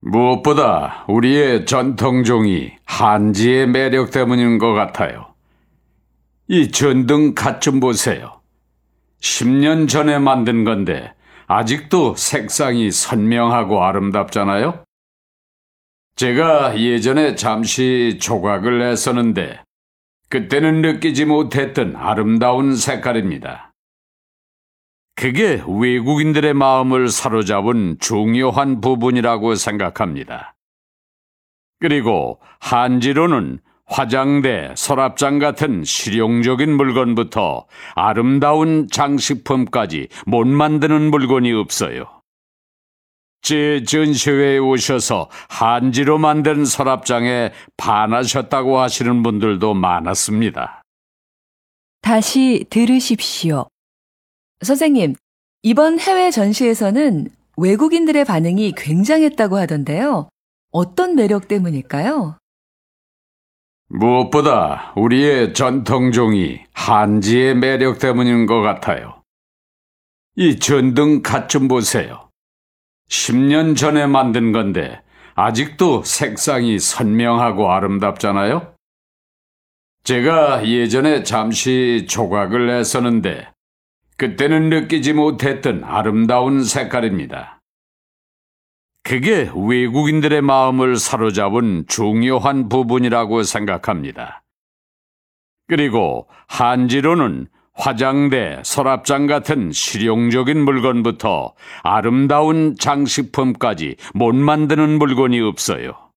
무엇보다 우리의 전통종이 한지의 매력 때문인 것 같아요. 이 전등 갓 좀 보세요. 10년 전에 만든 건데 아직도 색상이 선명하고 아름답잖아요? 제가 예전에 잠시 조각을 했었는데 그때는 느끼지 못했던 아름다운 색깔입니다. 그게 외국인들의 마음을 사로잡은 중요한 부분이라고 생각합니다. 그리고 한지로는 화장대, 서랍장 같은 실용적인 물건부터 아름다운 장식품까지 못 만드는 물건이 없어요. 제 전시회에 오셔서 한지로 만든 서랍장에 반하셨다고 하시는 분들도 많았습니다. 다시 들으십시오. 선생님, 이번 해외 전시에서는 외국인들의 반응이 굉장했다고 하던데요. 어떤 매력 때문일까요? 무엇보다 우리의 전통종이 한지의 매력 때문인 것 같아요. 이 전등 갓 좀 보세요. 10년 전에 만든 건데 아직도 색상이 선명하고 아름답잖아요? 제가 예전에 잠시 조각을 했었는데 그때는 느끼지 못했던 아름다운 색깔입니다. 그게 외국인들의 마음을 사로잡은 중요한 부분이라고 생각합니다. 그리고 한지로는 화장대, 서랍장 같은 실용적인 물건부터 아름다운 장식품까지 못 만드는 물건이 없어요.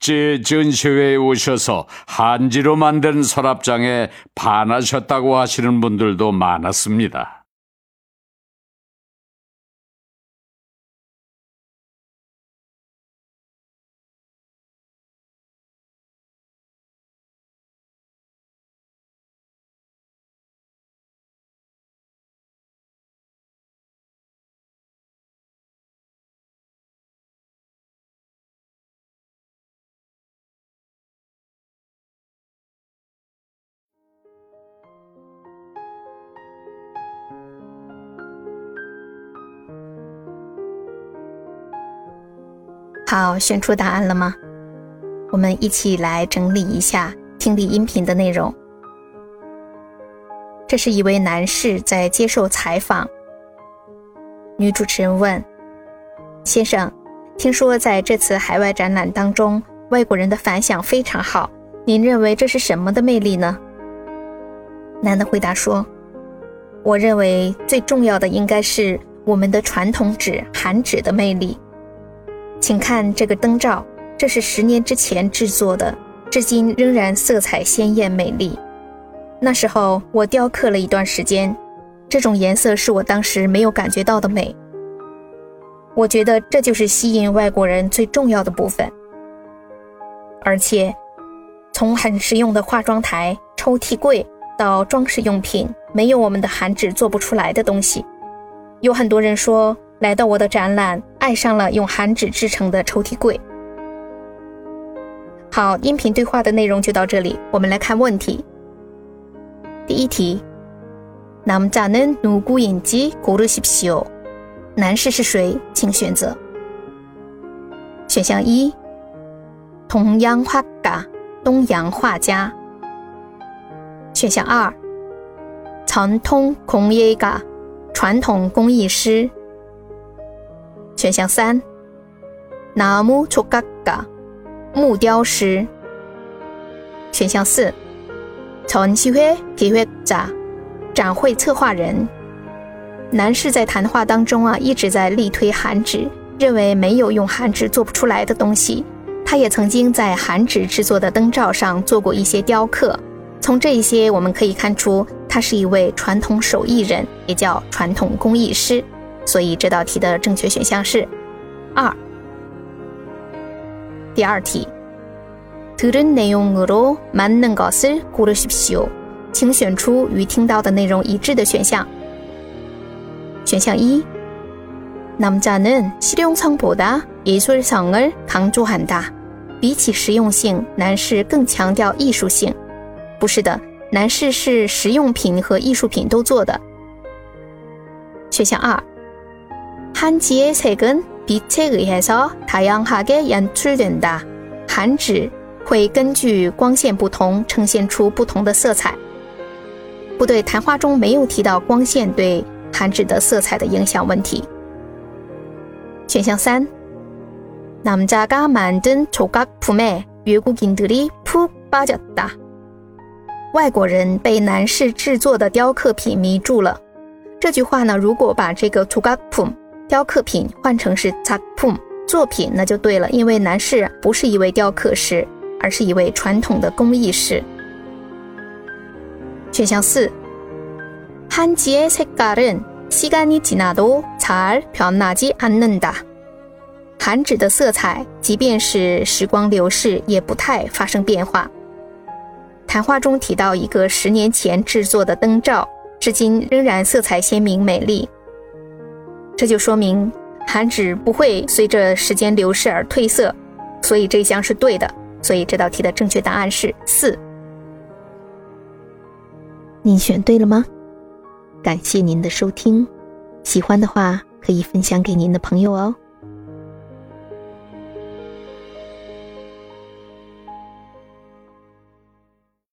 제 전시회에 오셔서 한지로 만든 서랍장에 반하셨다고 하시는 분들도 많았습니다. 好，选出答案了吗？我们一起来整理一下听力音频的内容。这是一位男士在接受采访，女主持人问：“先生，听说在这次海外展览当中，外国人的反响非常好，您认为这是什么的魅力呢？”男的回答说：“我认为最重要的应该是我们的传统纸韩纸的魅力。请看这个灯罩，这是十年之前制作的，至今仍然色彩鲜艳美丽。那时候我雕刻了一段时间，这种颜色是我当时没有感觉到的美。我觉得这就是吸引外国人最重要的部分。而且，从很实用的化妆台、抽屉柜。”到装饰用品，没有我们的韩纸做不出来的东西。有很多人说，来到我的展览，爱上了用韩纸制成的抽屉柜。好，音频对话的内容就到这里，我们来看问题。第一题，남자는누구인지고르십시 오。 男士是谁？请选择。选项一，동양화 가， 东洋画家。选项二，传统工艺家，传统工艺师。 选项三，나무조각 가， 木雕师。选项四，전시회기획 자， 展会策划人。男士在谈话当中啊，一直在力推韩纸，认为没有用韩纸做不出来的东西。他也曾经在韩纸制作的灯罩上做过一些雕刻。从这一些我们可以看出，他是一位传统手艺人，也叫传统工艺师。 所以这道题的正确选项是二。第二题， 들은 내용으로 맞는 것을 고르십시오. 请选出与听到的内容一致的选项。选项一，남자는실용성보다예술성을강조한 다。 比起实用性，男士更强调艺术性。不是的，男士是实用品和艺术品都做的。选项二， 한지의색은빛에의해서다양하게연출된 다。 韩纸会根据光线不同，呈现出不同的色彩。不对，谈话中没有提到光线对韩纸的色彩的影响问题。选项三，남자가만든조각품에외국인들이푹빠졌 다。 外国人被男士制作的雕刻品迷住了。这句话呢，如果把这个조각품 雕刻品换成是작품作品，那就对了，因为男士不是一位雕刻师，而是一位传统的工艺师。选项四，한지의색깔은시간이지나도잘변하지않는 다。 韩纸的色彩，即便是时光流逝，也不太发生变化。谈话中提到一个十年前制作的灯罩，至今仍然色彩鲜明美丽。 这就说明韩纸不会随着时间流逝而褪色，所以这一项是对的。所以这道题的正确答案是四。您选对了吗？感谢您的收听，喜欢的话可以分享给您的朋友哦。